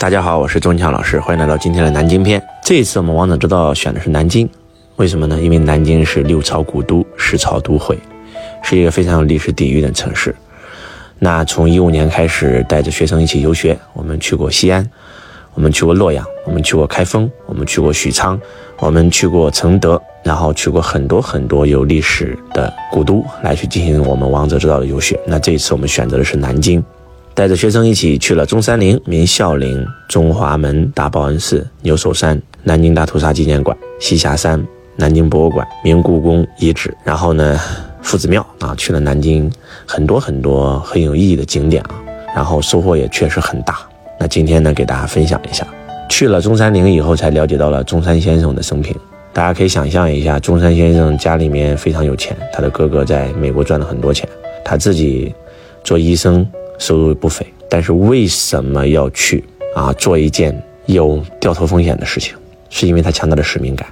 大家好，我是钟强老师，欢迎来到今天的南京篇。这一次我们王者之道选的是南京，为什么呢？因为南京是六朝古都，十朝都会，是一个非常有历史底蕴的城市。那从一五年开始，带着学生一起游学，我们去过西安，我们去过洛阳，我们去过开封，我们去过许昌，我们去过承德，然后去过很多很多有历史的古都，来去进行我们王者之道的游学。那这一次我们选择的是南京。带着学生一起去了中山陵、明孝陵、中华门、大报恩寺、牛首山、南京大屠杀纪念馆、栖霞山、南京博物馆、明故宫遗址，然后呢，夫子庙啊，去了南京很多很多很有意义的景点啊，然后收获也确实很大。那今天呢，给大家分享一下，去了中山陵以后，才了解到了中山先生的生平。大家可以想象一下，中山先生家里面非常有钱，他的哥哥在美国赚了很多钱，他自己做医生。收入不菲，但是为什么要去啊做一件有掉头风险的事情？是因为他强大的使命感。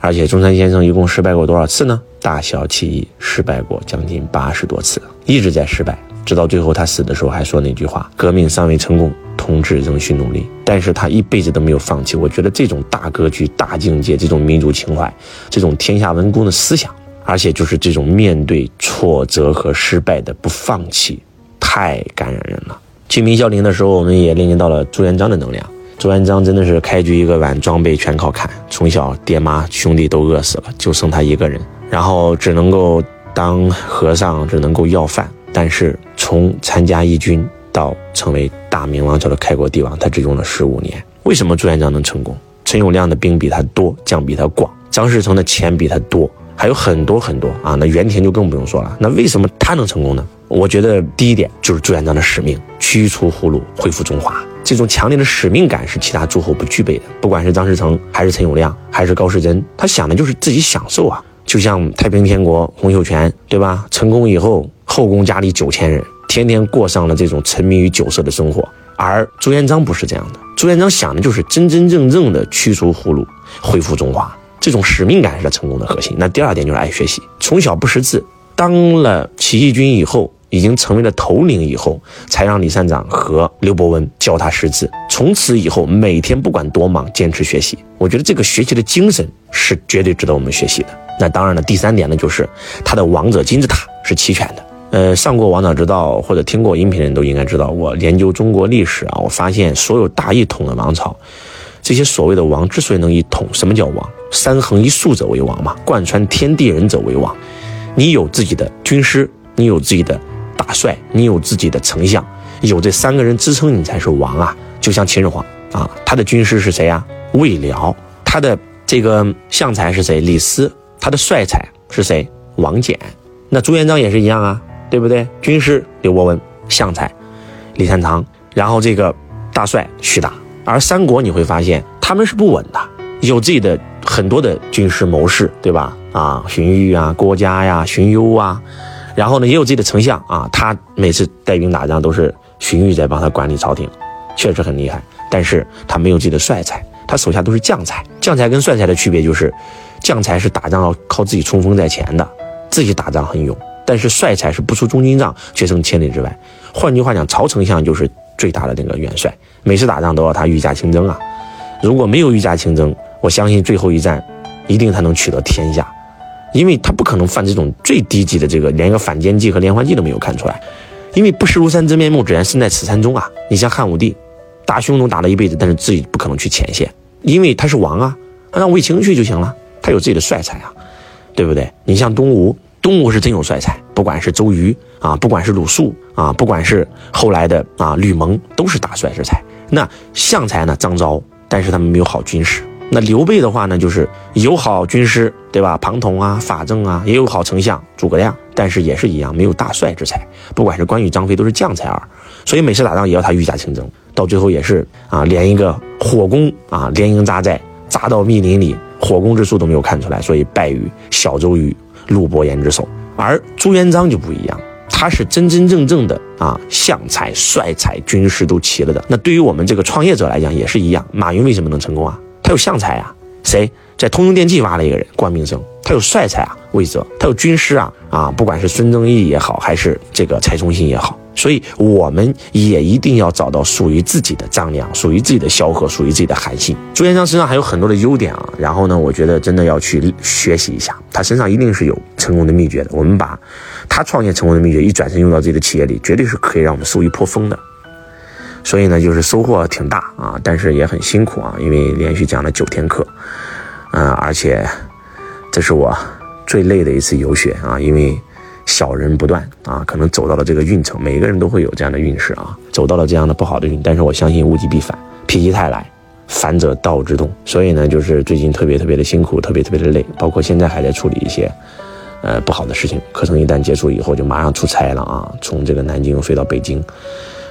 而且中山先生一共失败过多少次呢？大小起义失败过将近八十多次，一直在失败，直到最后他死的时候还说那句话：“革命尚未成功，同志仍需努力。”但是他一辈子都没有放弃。我觉得这种大格局、大境界，这种民族情怀，这种天下文公的思想，而且就是这种面对挫折和失败的不放弃。太感染人了。去明孝陵的时候，我们也链接到了朱元璋的能量。朱元璋真的是开局一个碗，装备全靠看。从小爹妈兄弟都饿死了，就剩他一个人，然后只能够当和尚，只能够要饭。但是从参加义军到成为大明王朝的开国帝王，他只用了十五年。为什么朱元璋能成功？陈友谅的兵比他多，将比他广，张士诚的钱比他多，还有很多很多啊。那袁廷就更不用说了。那为什么他能成功呢？我觉得第一点就是朱元璋的使命，驱除胡虏，恢复中华。这种强烈的使命感是其他诸侯不具备的。不管是张士诚，还是陈友谅，还是高士珍，他想的就是自己享受啊。就像太平天国洪秀全，对吧？成功以后，后宫佳丽九千人，天天过上了这种沉迷于酒色的生活。而朱元璋不是这样的，朱元璋想的就是真真正正的驱除胡虏，恢复中华。这种使命感是他成功的核心。那第二点就是爱学习，从小不识字，当了起义军以后。已经成为了头领以后，才让李善长和刘伯温教他识字。从此以后，每天不管多忙，坚持学习。我觉得这个学习的精神是绝对值得我们学习的。那当然了，第三点呢，就是他的王者金字塔是齐全的。呃，上过王者之道或者听过音频的人都应该知道，我研究中国历史啊，我发现所有大一统的王朝，这些所谓的王之所以能一统，什么叫王？三横一竖者为王嘛，贯穿天地人者为王。你有自己的军师，你有自己的。大帅，你有自己的丞相，有这三个人支撑，你才是王啊！就像秦始皇啊，他的军师是谁呀？魏辽，他的这个相才是谁？李斯，他的帅才是谁？王翦。那朱元璋也是一样啊，对不对？军师刘伯温，相才李善长，然后这个大帅徐达。而三国你会发现他们是不稳的，有自己的很多的军师谋士，对吧？啊，荀彧啊，郭嘉呀，荀攸啊。然后呢，也有自己的丞相啊，他每次带兵打仗都是荀彧在帮他管理朝廷，确实很厉害。但是他没有自己的帅才，他手下都是将才。将才跟帅才的区别就是，将才是打仗要靠自己冲锋在前的，自己打仗很勇；但是帅才是不出中军帐，决胜千里之外。换句话讲，曹丞相就是最大的那个元帅，每次打仗都要他御驾亲征啊。如果没有御驾亲征，我相信最后一战，一定他能取得天下。因为他不可能犯这种最低级的这个，连个反间计和连环计都没有看出来。因为不识庐山真面目，只缘身在此山中啊！你像汉武帝，打匈奴打了一辈子，但是自己不可能去前线，因为他是王啊，让卫青去就行了，他有自己的帅才啊，对不对？你像东吴，东吴是真有帅才，不管是周瑜啊，不管是鲁肃啊，不管是后来的啊吕蒙，都是大帅之才。那相才呢？张昭，但是他们没有好军师。那刘备的话呢，就是有好军师，对吧？庞统啊，法正啊，也有好丞相诸葛亮，但是也是一样，没有大帅之才。不管是关羽、张飞，都是将才儿，所以每次打仗也要他御驾亲征，到最后也是啊，连一个火攻啊，连营扎寨，扎到密林里，火攻之术都没有看出来，所以败于小周瑜、陆伯言之手。而朱元璋就不一样，他是真真正正的啊，相才、帅才、军师都齐了的。那对于我们这个创业者来讲也是一样，马云为什么能成功啊？他有相才啊，谁在通用电气挖了一个人关明生，他有帅才啊，魏泽，他有军师啊啊，不管是孙正义也好，还是这个蔡崇信也好，所以我们也一定要找到属于自己的张良，属于自己的萧何，属于自己的韩信。朱元璋身上还有很多的优点啊，然后呢，我觉得真的要去学习一下，他身上一定是有成功的秘诀的。我们把他创业成功的秘诀一转身用到自己的企业里，绝对是可以让我们收益颇丰的。所以呢，就是收获挺大啊，但是也很辛苦啊，因为连续讲了九天课，嗯，而且这是我最累的一次游学啊，因为。小人不断啊，可能走到了这个运程，每个人都会有这样的运势啊，走到了这样的不好的运。但是我相信物极必反，否极泰来，反者道之动。所以呢，就是最近特别特别的辛苦，特别特别的累，包括现在还在处理一些，呃，不好的事情。课程一旦结束以后，就马上出差了啊，从这个南京飞到北京。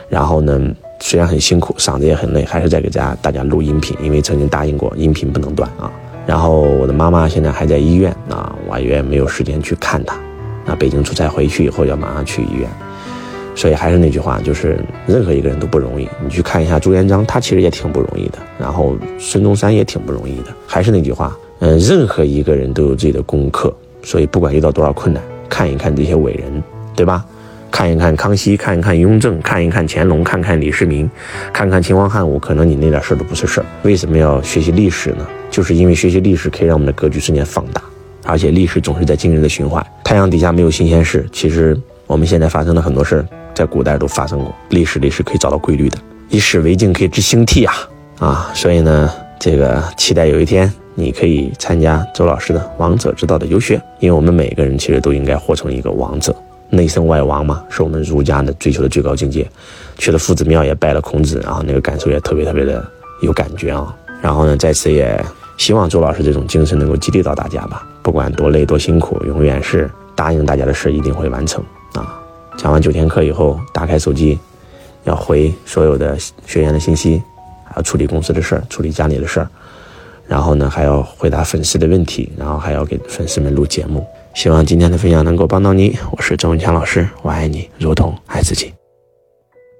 然后呢，虽然很辛苦，嗓子也很累，还是在给大家大家录音频，因为曾经答应过音频不能断啊。然后我的妈妈现在还在医院啊，我也没有时间去看她。那北京出差回去以后要马上去医院，所以还是那句话，就是任何一个人都不容易。你去看一下朱元璋，他其实也挺不容易的。然后孙中山也挺不容易的。还是那句话，嗯，任何一个人都有自己的功课。所以不管遇到多少困难，看一看这些伟人，对吧？看一看康熙，看一看雍正，看一看乾隆，看看李世民，看看秦皇汉武，可能你那点事儿都不是事儿。为什么要学习历史呢？就是因为学习历史可以让我们的格局瞬间放大。而且历史总是在惊人的循环，太阳底下没有新鲜事。其实我们现在发生的很多事儿，在古代都发生过。历史里是可以找到规律的，以史为镜，可以知兴替啊啊！所以呢，这个期待有一天你可以参加周老师的王者之道的游学，因为我们每个人其实都应该活成一个王者，内圣外王嘛，是我们儒家的追求的最高境界。去了夫子庙也拜了孔子，然后那个感受也特别特别的有感觉啊。然后呢，在此也。希望周老师这种精神能够激励到大家吧，不管多累多辛苦，永远是答应大家的事一定会完成啊！讲完九天课以后，打开手机，要回所有的学员的信息，还要处理公司的事儿，处理家里的事儿，然后呢还要回答粉丝的问题，然后还要给粉丝们录节目。希望今天的分享能够帮到你。我是周文强老师，我爱你如同爱自己。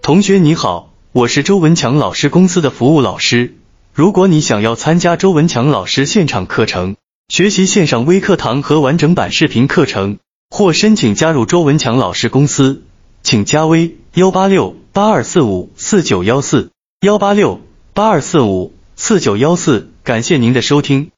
同学你好，我是周文强老师公司的服务老师。如果你想要参加周文强老师现场课程，学习线上微课堂和完整版视频课程，或申请加入周文强老师公司，请加微幺八六八二四五四九幺四幺八六八二四五四九幺四。感谢您的收听。